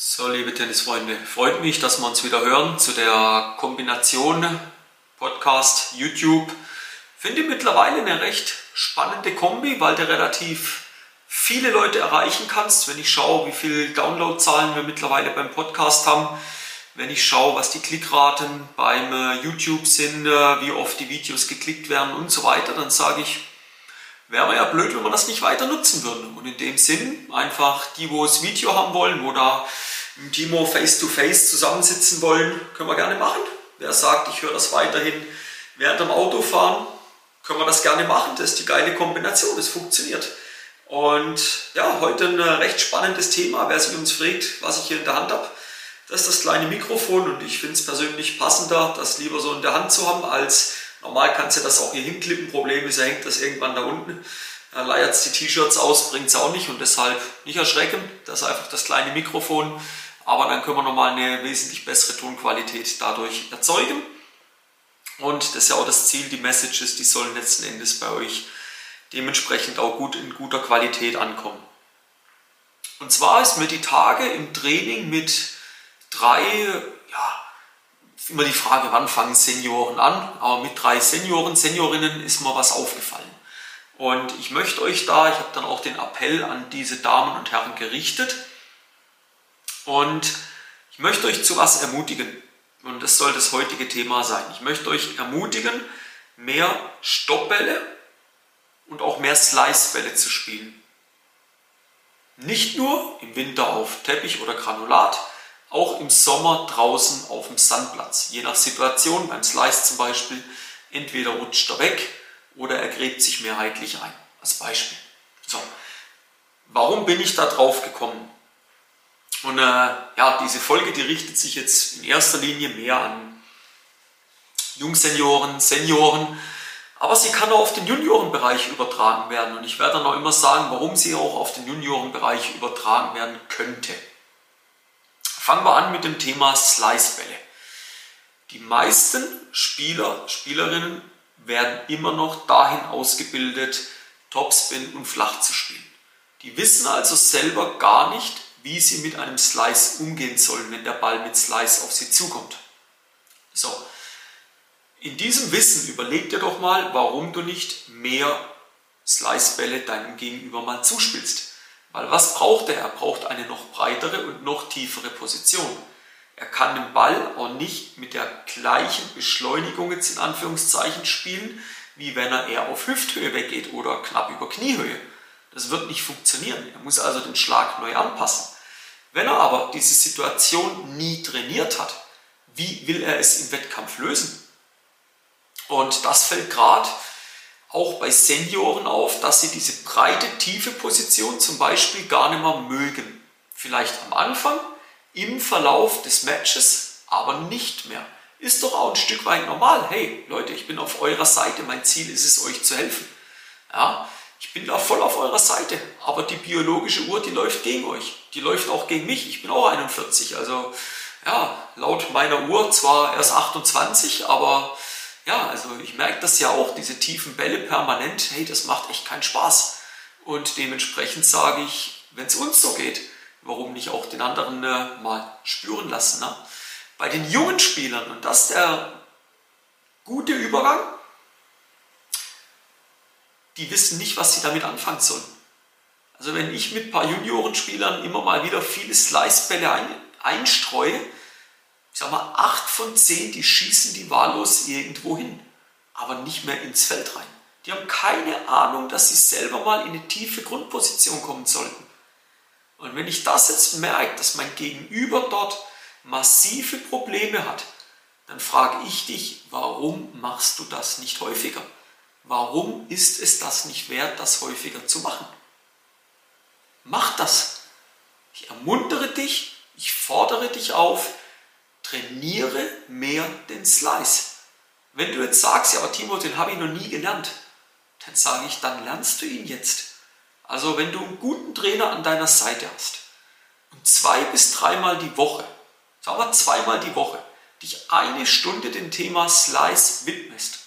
So, liebe Tennisfreunde, freut mich, dass wir uns wieder hören zu der Kombination Podcast, YouTube. Finde mittlerweile eine recht spannende Kombi, weil du relativ viele Leute erreichen kannst. Wenn ich schaue, wie viele Downloadzahlen wir mittlerweile beim Podcast haben, wenn ich schaue, was die Klickraten beim äh, YouTube sind, äh, wie oft die Videos geklickt werden und so weiter, dann sage ich, wäre ja blöd, wenn wir das nicht weiter nutzen würden. Und in dem Sinn, einfach die, wo das Video haben wollen, wo da im Timo face-to-face zusammensitzen wollen, können wir gerne machen. Wer sagt, ich höre das weiterhin während dem Autofahren, können wir das gerne machen. Das ist die geile Kombination, das funktioniert. Und ja, heute ein recht spannendes Thema. Wer sich uns fragt, was ich hier in der Hand habe, das ist das kleine Mikrofon und ich finde es persönlich passender, das lieber so in der Hand zu haben, als normal kannst du das auch hier hinklippen. Problem ist, er hängt das irgendwann da unten. Er leiert die T-Shirts aus, bringt es auch nicht und deshalb nicht erschrecken. Das ist einfach das kleine Mikrofon aber dann können wir nochmal eine wesentlich bessere Tonqualität dadurch erzeugen. Und das ist ja auch das Ziel, die Messages, die sollen letzten Endes bei euch dementsprechend auch gut in guter Qualität ankommen. Und zwar ist mir die Tage im Training mit drei, immer die Frage, wann fangen Senioren an, aber mit drei Senioren, Seniorinnen ist mir was aufgefallen. Und ich möchte euch da, ich habe dann auch den Appell an diese Damen und Herren gerichtet, und ich möchte euch zu was ermutigen. Und das soll das heutige Thema sein. Ich möchte euch ermutigen, mehr Stoppbälle und auch mehr Slicebälle zu spielen. Nicht nur im Winter auf Teppich oder Granulat, auch im Sommer draußen auf dem Sandplatz. Je nach Situation, beim Slice zum Beispiel, entweder rutscht er weg oder er gräbt sich mehrheitlich ein. Als Beispiel. So. Warum bin ich da drauf gekommen? Und äh, ja, diese Folge, die richtet sich jetzt in erster Linie mehr an Jungsenioren, Senioren, aber sie kann auch auf den Juniorenbereich übertragen werden. Und ich werde dann auch immer sagen, warum sie auch auf den Juniorenbereich übertragen werden könnte. Fangen wir an mit dem Thema Slicebälle. Die meisten Spieler, Spielerinnen werden immer noch dahin ausgebildet, Topspin und flach zu spielen. Die wissen also selber gar nicht, wie sie mit einem Slice umgehen sollen, wenn der Ball mit Slice auf sie zukommt. So, in diesem Wissen überleg dir doch mal, warum du nicht mehr Slice-Bälle deinem Gegenüber mal zuspielst. Weil was braucht er? Er braucht eine noch breitere und noch tiefere Position. Er kann den Ball auch nicht mit der gleichen Beschleunigung jetzt in Anführungszeichen spielen, wie wenn er eher auf Hüfthöhe weggeht oder knapp über Kniehöhe. Das wird nicht funktionieren. Er muss also den Schlag neu anpassen. Wenn er aber diese Situation nie trainiert hat, wie will er es im Wettkampf lösen? Und das fällt gerade auch bei Senioren auf, dass sie diese breite, tiefe Position zum Beispiel gar nicht mehr mögen. Vielleicht am Anfang, im Verlauf des Matches, aber nicht mehr. Ist doch auch ein Stück weit normal. Hey Leute, ich bin auf eurer Seite, mein Ziel ist es, euch zu helfen. Ja, ich bin da voll auf eurer Seite, aber die biologische Uhr, die läuft gegen euch. Die läuft auch gegen mich. Ich bin auch 41. Also ja, laut meiner Uhr zwar erst 28, aber ja, also ich merke das ja auch, diese tiefen Bälle permanent, hey, das macht echt keinen Spaß. Und dementsprechend sage ich, wenn es uns so geht, warum nicht auch den anderen äh, mal spüren lassen. Ne? Bei den jungen Spielern, und das ist der gute Übergang, die wissen nicht, was sie damit anfangen sollen. Also wenn ich mit ein paar Juniorenspielern immer mal wieder viele Slicebälle ein, einstreue, ich sag mal, acht von zehn, die schießen die wahllos irgendwo hin, aber nicht mehr ins Feld rein. Die haben keine Ahnung, dass sie selber mal in eine tiefe Grundposition kommen sollten. Und wenn ich das jetzt merke, dass mein Gegenüber dort massive Probleme hat, dann frage ich dich, warum machst du das nicht häufiger? Warum ist es das nicht wert, das häufiger zu machen? Mach das. Ich ermuntere dich, ich fordere dich auf, trainiere mehr den Slice. Wenn du jetzt sagst, ja, aber Timo, den habe ich noch nie gelernt, dann sage ich, dann lernst du ihn jetzt. Also wenn du einen guten Trainer an deiner Seite hast und zwei bis dreimal die Woche, sagen wir zweimal die Woche, dich eine Stunde dem Thema Slice widmest,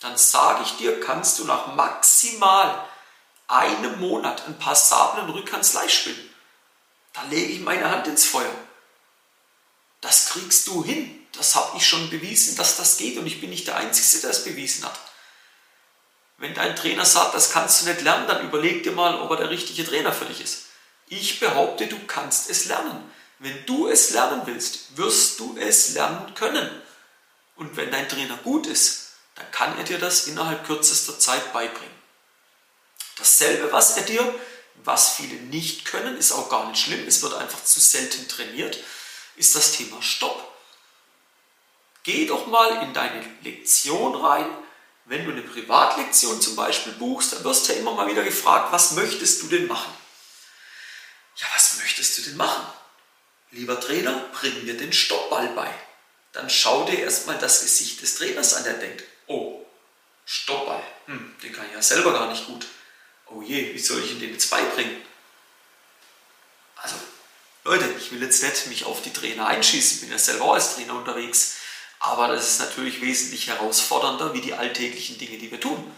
dann sage ich dir, kannst du nach maximal einem Monat einen passablen Rückhandsleih spielen. da lege ich meine Hand ins Feuer. Kriegst du hin. Das habe ich schon bewiesen, dass das geht und ich bin nicht der Einzige, der es bewiesen hat. Wenn dein Trainer sagt, das kannst du nicht lernen, dann überleg dir mal, ob er der richtige Trainer für dich ist. Ich behaupte, du kannst es lernen. Wenn du es lernen willst, wirst du es lernen können. Und wenn dein Trainer gut ist, dann kann er dir das innerhalb kürzester Zeit beibringen. Dasselbe, was er dir, was viele nicht können, ist auch gar nicht schlimm, es wird einfach zu selten trainiert, ist das Thema Stopp. Geh doch mal in deine Lektion rein. Wenn du eine Privatlektion zum Beispiel buchst, dann wirst du ja immer mal wieder gefragt, was möchtest du denn machen? Ja, was möchtest du denn machen? Lieber Trainer, bring mir den Stoppball bei. Dann schau dir erstmal das Gesicht des Trainers an, der denkt, oh, Stoppball, hm, den kann ich ja selber gar nicht gut. Oh je, wie soll ich ihn den jetzt beibringen? Leute, ich will jetzt nicht mich auf die Trainer einschießen, bin ja selber als Trainer unterwegs. Aber das ist natürlich wesentlich herausfordernder wie die alltäglichen Dinge, die wir tun.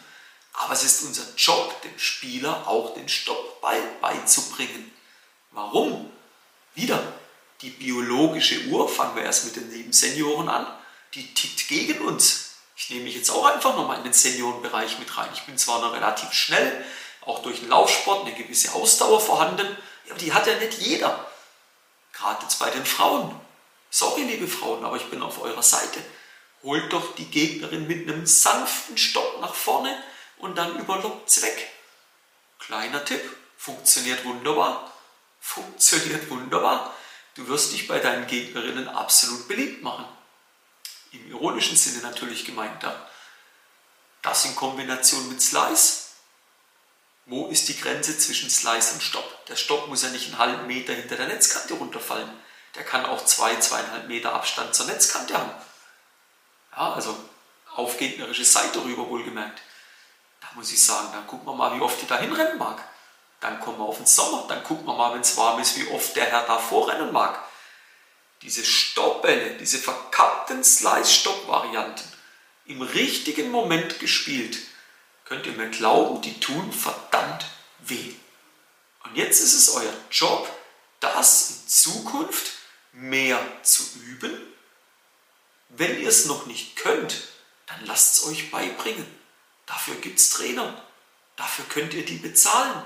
Aber es ist unser Job, dem Spieler auch den Stoppball beizubringen. Warum? Wieder, die biologische Uhr, fangen wir erst mit den lieben Senioren an, die tickt gegen uns. Ich nehme mich jetzt auch einfach nochmal in den Seniorenbereich mit rein. Ich bin zwar noch relativ schnell, auch durch den Laufsport eine gewisse Ausdauer vorhanden, aber die hat ja nicht jeder. Gerade jetzt bei den Frauen. Sorry, liebe Frauen, aber ich bin auf eurer Seite. Holt doch die Gegnerin mit einem sanften Stopp nach vorne und dann überlockt sie weg. Kleiner Tipp, funktioniert wunderbar. Funktioniert wunderbar. Du wirst dich bei deinen Gegnerinnen absolut beliebt machen. Im ironischen Sinne natürlich gemeint da. Das in Kombination mit Slice. Wo ist die Grenze zwischen Slice und Stopp? Der Stopp muss ja nicht einen halben Meter hinter der Netzkante runterfallen der kann auch zwei, zweieinhalb Meter Abstand zur Netzkante haben. Ja, also auf gegnerische Seite rüber wohlgemerkt. Da muss ich sagen, dann gucken wir mal, wie oft die da hinrennen mag. Dann kommen wir auf den Sommer, dann gucken wir mal, wenn es warm ist, wie oft der Herr da vorrennen mag. Diese Stoppbälle, diese verkappten Slice-Stopp-Varianten, im richtigen Moment gespielt, könnt ihr mir glauben, die tun verdammt weh. Und jetzt ist es euer Job, das in Zukunft mehr zu üben. Wenn ihr es noch nicht könnt, dann lasst es euch beibringen. Dafür gibt es Trainer. Dafür könnt ihr die bezahlen.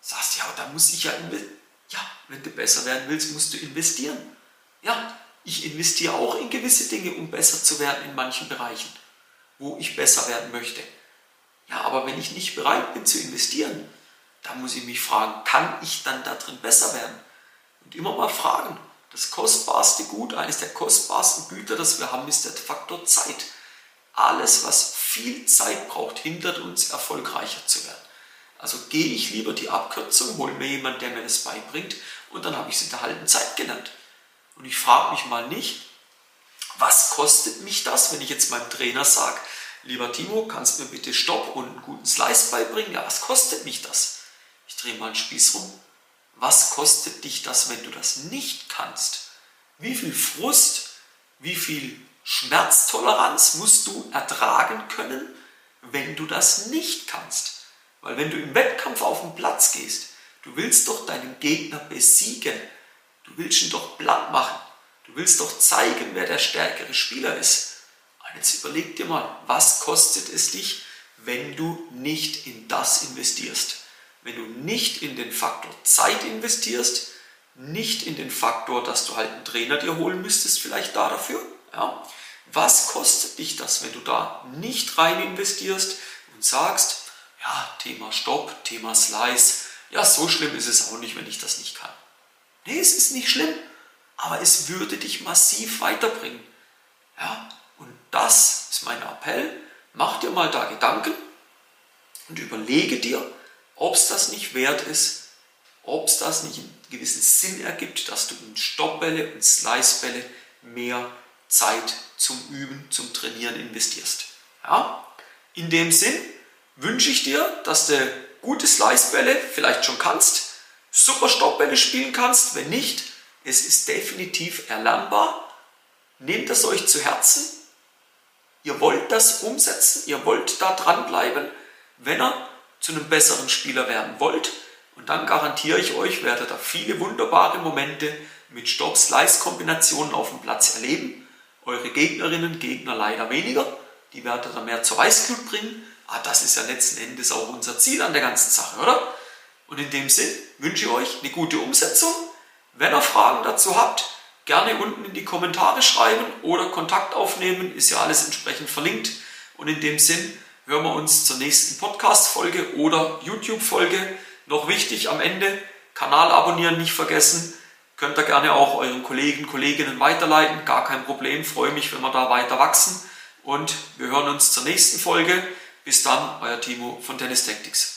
Sagst ja, da muss ich ja investieren. Ja, wenn du besser werden willst, musst du investieren. Ja, ich investiere auch in gewisse Dinge, um besser zu werden in manchen Bereichen, wo ich besser werden möchte. Ja, aber wenn ich nicht bereit bin zu investieren, dann muss ich mich fragen, kann ich dann darin besser werden? Und immer mal fragen, das kostbarste Gut, eines der kostbarsten Güter, das wir haben, ist der Faktor Zeit. Alles, was viel Zeit braucht, hindert uns, erfolgreicher zu werden. Also gehe ich lieber die Abkürzung, hole mir jemanden, der mir das beibringt und dann habe ich es in der halben Zeit gelernt. Und ich frage mich mal nicht, was kostet mich das, wenn ich jetzt meinem Trainer sage, lieber Timo, kannst du mir bitte Stopp und einen guten Slice beibringen? Ja, was kostet mich das? Ich drehe mal einen Spieß rum. Was kostet dich das, wenn du das nicht kannst? Wie viel Frust, wie viel Schmerztoleranz musst du ertragen können, wenn du das nicht kannst? Weil wenn du im Wettkampf auf den Platz gehst, du willst doch deinen Gegner besiegen. Du willst ihn doch platt machen. Du willst doch zeigen, wer der stärkere Spieler ist. Und jetzt überleg dir mal, was kostet es dich, wenn du nicht in das investierst? wenn du nicht in den Faktor Zeit investierst, nicht in den Faktor, dass du halt einen Trainer dir holen müsstest, vielleicht da dafür. Ja. Was kostet dich das, wenn du da nicht rein investierst und sagst, ja, Thema Stopp, Thema Slice, ja, so schlimm ist es auch nicht, wenn ich das nicht kann. Nee, es ist nicht schlimm, aber es würde dich massiv weiterbringen. Ja, das ist mein Appell. Mach dir mal da Gedanken und überlege dir, ob es das nicht wert ist, ob es das nicht einen gewissen Sinn ergibt, dass du in Stoppbälle und Slicebälle mehr Zeit zum Üben, zum Trainieren investierst. Ja? In dem Sinn wünsche ich dir, dass du gute Slicebälle vielleicht schon kannst, super Stoppbälle spielen kannst. Wenn nicht, es ist definitiv erlernbar. Nehmt es euch zu Herzen. Ihr wollt das umsetzen, ihr wollt da dranbleiben. Wenn er zu einem besseren Spieler werden wollt Und dann garantiere ich euch, werdet ihr viele wunderbare Momente mit Stopp-Slice-Kombinationen auf dem Platz erleben. Eure Gegnerinnen Gegner leider weniger. Die werdet ihr mehr zur Weißglut bringen. Ah, das ist ja letzten Endes auch unser Ziel an der ganzen Sache, oder? Und in dem Sinn wünsche ich euch eine gute Umsetzung. Wenn ihr Fragen dazu habt, gerne unten in die Kommentare schreiben oder Kontakt aufnehmen, ist ja alles entsprechend verlinkt. Und in dem Sinn hören wir uns zur nächsten Podcast-Folge oder YouTube-Folge. Noch wichtig am Ende, Kanal abonnieren nicht vergessen. Könnt ihr gerne auch euren Kollegen, Kolleginnen weiterleiten. Gar kein Problem. Freue mich, wenn wir da weiter wachsen. Und wir hören uns zur nächsten Folge. Bis dann, euer Timo von Tennis Tactics.